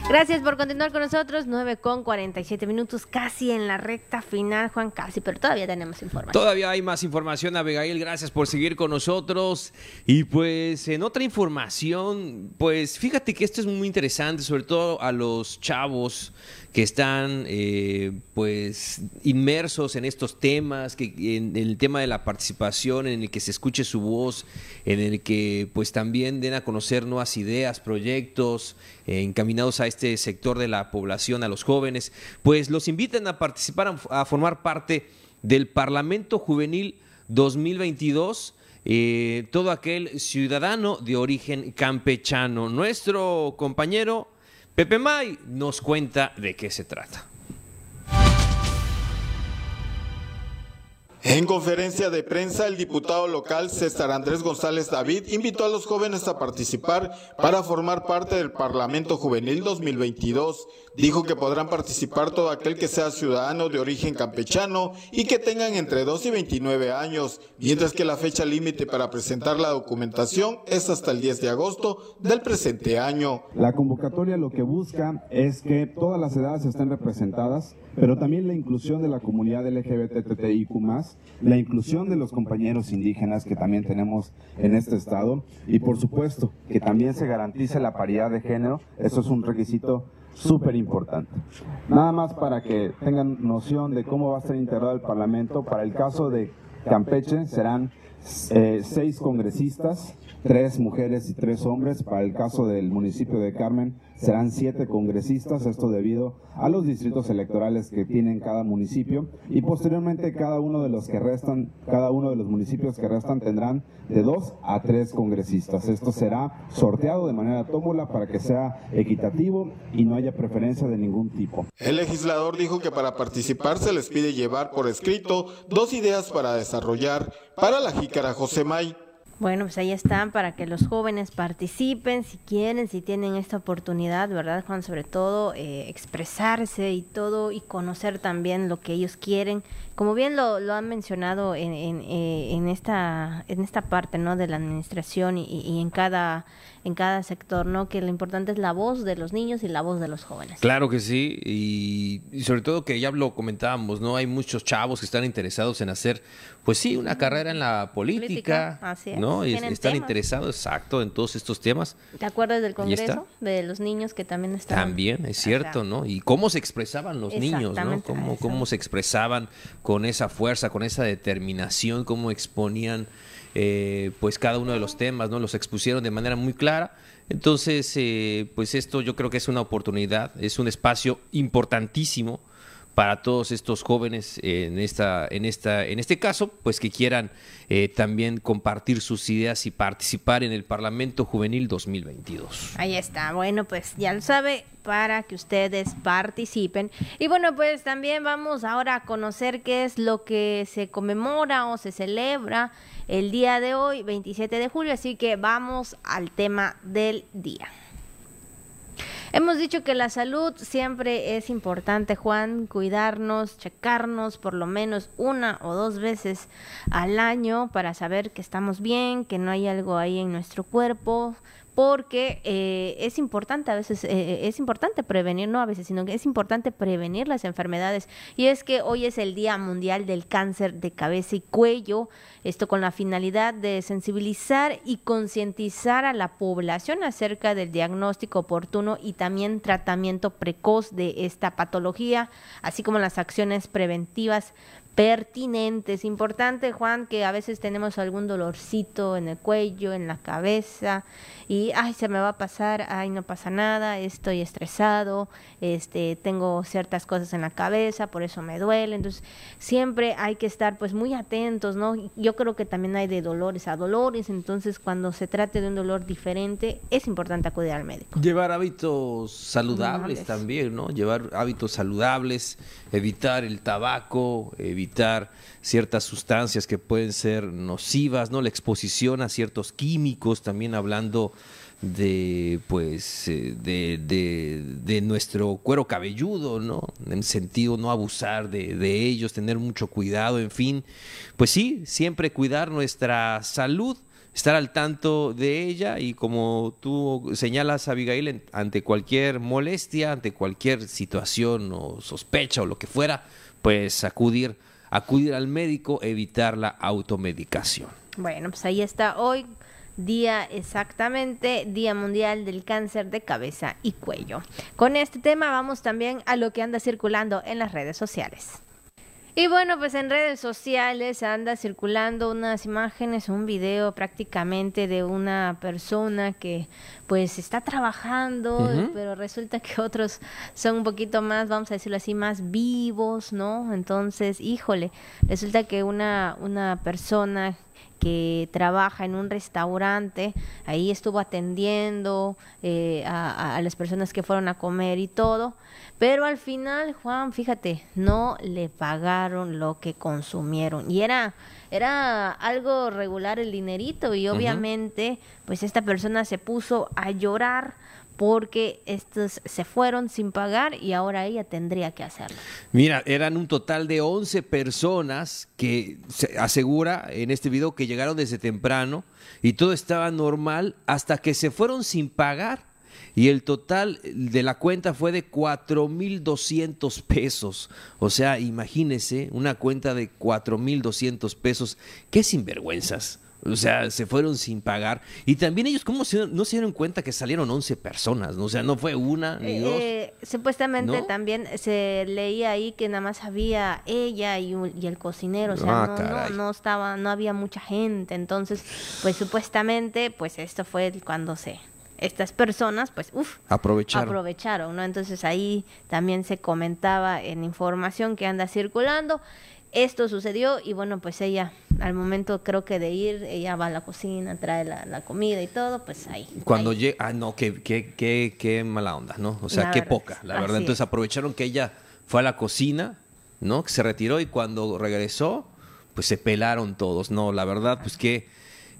Gracias por continuar con nosotros. 9 con 47 minutos, casi en la recta final, Juan, casi, pero todavía tenemos información. Todavía hay más información, Abigail. Gracias por seguir con nosotros. Y pues en otra información, pues fíjate que esto es muy interesante, sobre todo a los chavos que están eh, pues inmersos en estos temas, que en, el tema de la participación, en el que se escuche su voz, en el que pues también den a conocer nuevas ideas, proyectos eh, encaminados a este sector de la población, a los jóvenes, pues los invitan a participar, a, formar parte del Parlamento Juvenil 2022. Eh, todo aquel ciudadano de origen campechano. Nuestro compañero Pepe May nos cuenta de qué se trata. En conferencia de prensa, el diputado local César Andrés González David invitó a los jóvenes a participar para formar parte del Parlamento Juvenil 2022. Dijo que podrán participar todo aquel que sea ciudadano de origen campechano y que tengan entre 2 y 29 años, mientras que la fecha límite para presentar la documentación es hasta el 10 de agosto del presente año. La convocatoria lo que busca es que todas las edades estén representadas pero también la inclusión de la comunidad LGBTTIQ+, la inclusión de los compañeros indígenas que también tenemos en este estado y por supuesto que también se garantice la paridad de género, eso es un requisito súper importante. Nada más para que tengan noción de cómo va a ser integrado el Parlamento, para el caso de Campeche serán eh, seis congresistas, tres mujeres y tres hombres. Para el caso del municipio de Carmen serán siete congresistas, esto debido a los distritos electorales que tienen cada municipio y posteriormente cada uno de los que restan, cada uno de los municipios que restan tendrán de dos a tres congresistas. Esto será sorteado de manera tómbola para que sea equitativo y no haya preferencia de ningún tipo. El legislador dijo que para participar se les pide llevar por escrito dos ideas para desarrollar para la jícara José May. Bueno, pues ahí están para que los jóvenes participen, si quieren, si tienen esta oportunidad, ¿verdad, Juan? Sobre todo eh, expresarse y todo y conocer también lo que ellos quieren. Como bien lo, lo han mencionado en, en, eh, en, esta, en esta parte, ¿no? De la administración y, y en cada en cada sector, ¿no? Que lo importante es la voz de los niños y la voz de los jóvenes. Claro que sí, y, sobre todo que ya lo comentábamos, ¿no? Hay muchos chavos que están interesados en hacer, pues sí, una carrera en la política, ¿no? Y están interesados, exacto, en todos estos temas. ¿Te acuerdas del Congreso? De los niños que también están. También, es cierto, ¿no? Y cómo se expresaban los niños, ¿no? Cómo, cómo se expresaban con esa fuerza, con esa determinación, cómo exponían eh, pues cada uno de los temas, ¿no? Los expusieron de manera muy clara. Entonces, eh, pues esto yo creo que es una oportunidad, es un espacio importantísimo para todos estos jóvenes en esta en esta en este caso pues que quieran eh, también compartir sus ideas y participar en el Parlamento Juvenil 2022 ahí está. Bueno pues ya lo sabe para que ustedes participen. Y bueno pues también vamos ahora a conocer qué es lo que se conmemora o se celebra el día de hoy, 27 de julio, así que vamos al tema del día. Hemos dicho que la salud siempre es importante, Juan, cuidarnos, checarnos por lo menos una o dos veces al año para saber que estamos bien, que no hay algo ahí en nuestro cuerpo, porque eh, es importante a veces, eh, eh, es importante prevenir, no a veces, sino que es importante prevenir las enfermedades. Y es que hoy es el Día Mundial del Cáncer de Cabeza y Cuello, esto con la finalidad de sensibilizar y concientizar a la población acerca del diagnóstico oportuno y también tratamiento precoz de esta patología, así como las acciones preventivas pertinentes. Importante, Juan, que a veces tenemos algún dolorcito en el cuello, en la cabeza, y ay, se me va a pasar, ay, no pasa nada, estoy estresado, este, tengo ciertas cosas en la cabeza, por eso me duele. Entonces, siempre hay que estar pues muy atentos, ¿no? Yo creo que también hay de dolores a dolores, entonces cuando se trate de un dolor diferente, es importante acudir al médico. Llevar hábitos saludables también, ¿no? Llevar hábitos saludables, evitar el tabaco, evitar ciertas sustancias que pueden ser nocivas, ¿no? La exposición a ciertos químicos, también hablando de pues eh, de, de, nuestro cuero cabelludo, ¿no? En sentido no abusar de, de, ellos, tener mucho cuidado, en fin. Pues sí, siempre cuidar nuestra salud, estar al tanto de ella y como tú señalas, Abigail, ante cualquier molestia, ante cualquier situación o sospecha o lo que fuera, pues acudir acudir al médico, evitar la automedicación. Bueno, pues ahí está hoy día exactamente, Día Mundial del Cáncer de Cabeza y Cuello. Con este tema vamos también a lo que anda circulando en las redes sociales. Y bueno, pues en redes sociales anda circulando unas imágenes, un video prácticamente de una persona que pues está trabajando, pero resulta que otros son un poquito más, vamos a decirlo así, más vivos, ¿no? Entonces, híjole, resulta que una, una persona que trabaja en un restaurante, ahí estuvo atendiendo eh, a, las personas que fueron a comer y todo, pero al final, Juan, fíjate, no le pagaron lo que consumieron. Y era era algo regular el dinerito y obviamente pues esta persona se puso a llorar porque estos se fueron sin pagar y ahora ella tendría que hacerlo. Mira, eran un total de 11 personas que se asegura en este video que llegaron desde temprano y todo estaba normal hasta que se fueron sin pagar. Y el total de la cuenta fue de 4.200 pesos. O sea, imagínese una cuenta de 4.200 pesos. ¡Qué sinvergüenzas! O sea, se fueron sin pagar. Y también ellos, ¿cómo no se dieron cuenta que salieron 11 personas? O sea, no fue una ni eh, dos. Eh, supuestamente también se leía ahí que nada más había ella y, el cocinero. O sea, ah, no, no, estaba, no había mucha gente. Entonces, pues supuestamente, pues esto fue cuando se estas personas, pues, uff, aprovecharon. aprovecharon, ¿no? Entonces ahí también se comentaba en información que anda circulando esto sucedió y bueno, pues ella al momento creo que de ir, ella va a la cocina, trae la, comida y todo, pues ahí. Cuando llega, ah, no, qué, qué, qué, qué mala onda, ¿no? O sea, qué poca, la verdad. Entonces aprovecharon que ella fue a la cocina, ¿no? Que se retiró y cuando regresó, pues se pelaron todos, ¿no? La verdad, pues qué,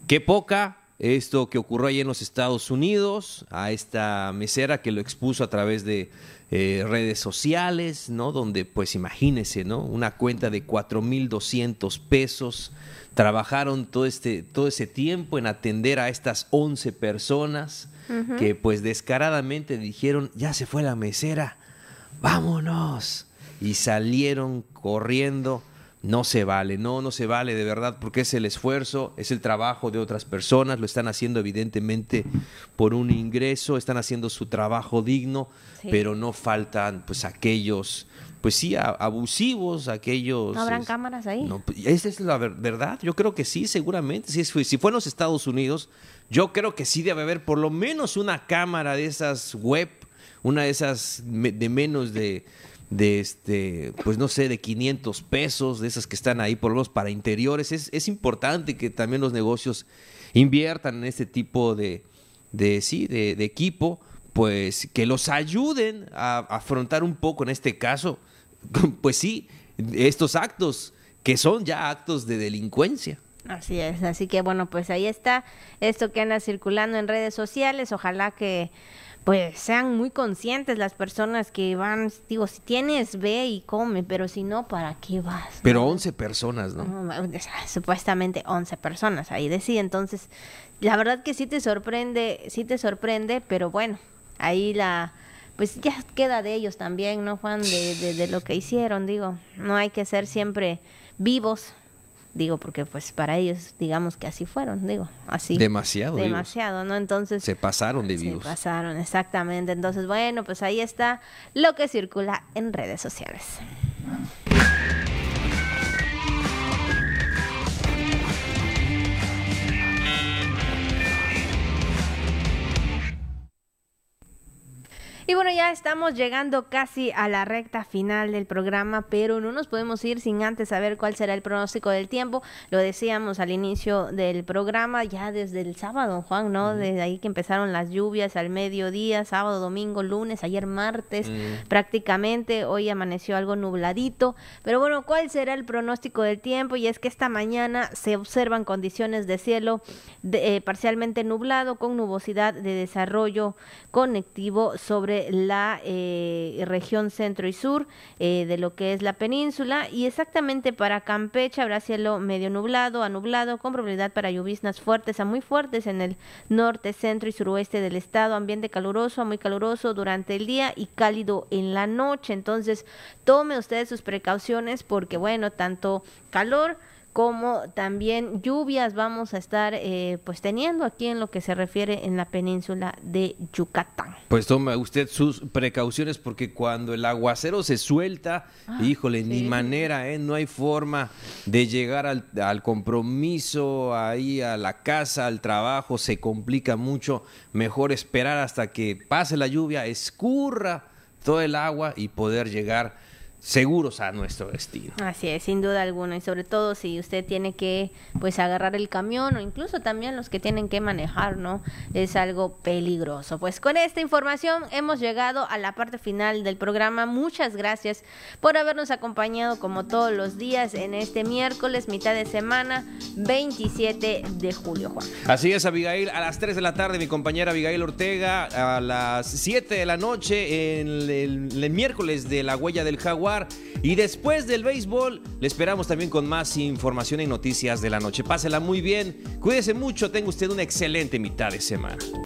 qué poca esto que ocurrió ahí en los Estados Unidos, a esta mesera que lo expuso a través de eh, redes sociales, ¿no? Donde, pues imagínese, ¿no? Una cuenta de 4.200 pesos. Trabajaron todo, este, todo ese tiempo en atender a estas 11 personas que pues descaradamente dijeron, ya se fue la mesera, vámonos. Y salieron corriendo no se vale, no, no se vale de verdad, porque es el esfuerzo, es el trabajo de otras personas, lo están haciendo evidentemente por un ingreso, están haciendo su trabajo digno, pero no faltan pues aquellos, pues sí, abusivos, aquellos... ¿No habrán cámaras ahí? No, pues, esa es la verdad, yo creo que sí, seguramente, si, si fue en los Estados Unidos, yo creo que sí debe haber por lo menos una cámara de esas web, una de esas de menos de de este, pues no sé, de 500 pesos, de esas que están ahí por lo menos para interiores. Es, es importante que también los negocios inviertan en este tipo de, de sí, de, equipo, pues que los ayuden a, afrontar un poco en este caso, pues sí, estos actos que son ya actos de delincuencia. Así es, así que bueno, pues ahí está esto que anda circulando en redes sociales, ojalá que pues sean muy conscientes las personas que van, digo, si tienes, ve y come, pero si no, ¿para qué vas? Pero 11 personas, ¿no? Supuestamente 11 personas, ahí decía, entonces, la verdad que sí te sorprende, sí te sorprende, pero bueno, ahí la, pues ya queda de ellos también, ¿no, Juan? De, de, de lo que hicieron, digo, no hay que ser siempre vivos, digo porque pues para ellos digamos que así fueron digo así. Demasiado demasiado no entonces se pasaron de vivos. se pasaron exactamente. Entonces bueno pues ahí está lo que circula en redes sociales Y bueno, ya estamos llegando casi a la recta final del programa, pero no nos podemos ir sin antes saber cuál será el pronóstico del tiempo. Lo decíamos al inicio del programa, ya desde el sábado, Juan, ¿no? Desde ahí que empezaron las lluvias al mediodía, sábado, domingo, lunes, ayer martes, prácticamente. Hoy amaneció algo nubladito. Pero bueno, ¿cuál será el pronóstico del tiempo? Y es que esta mañana se observan condiciones de cielo eh, parcialmente nublado con nubosidad de desarrollo conectivo sobre la eh, región centro y sur eh, de lo que es la península y exactamente para Campeche habrá cielo medio nublado a nublado con probabilidad para lloviznas fuertes a muy fuertes en el norte, centro y suroeste del estado, ambiente caluroso a muy caluroso durante el día y cálido en la noche. Entonces, tome ustedes sus precauciones porque bueno, tanto calor como también lluvias vamos a estar eh, pues teniendo aquí en lo que se refiere en la península de Yucatán. Pues tome usted sus precauciones porque cuando el aguacero se suelta, Ah, híjole, ni manera, ¿eh? no hay forma de llegar al, al compromiso, ahí a la casa, al trabajo, se complica mucho. Mejor esperar hasta que pase la lluvia, escurra todo el agua y poder llegar seguros a nuestro destino. Así es, sin duda alguna, y sobre todo si usted tiene que pues agarrar el camión o incluso también los que tienen que manejar, ¿no? Es algo peligroso. Pues con esta información hemos llegado a la parte final del programa. Muchas gracias por habernos acompañado como todos los días en este miércoles, mitad de semana, 27 de julio, Juan. Así es, Abigail. A las 3 de la tarde, mi compañera Abigail Ortega. A las 7 de la noche, en el, el- el miércoles de la huella del jaguar. Y después del béisbol, le esperamos también con más información y noticias de la noche. Pásela muy bien. Cuídese mucho. Tenga usted una excelente mitad de semana.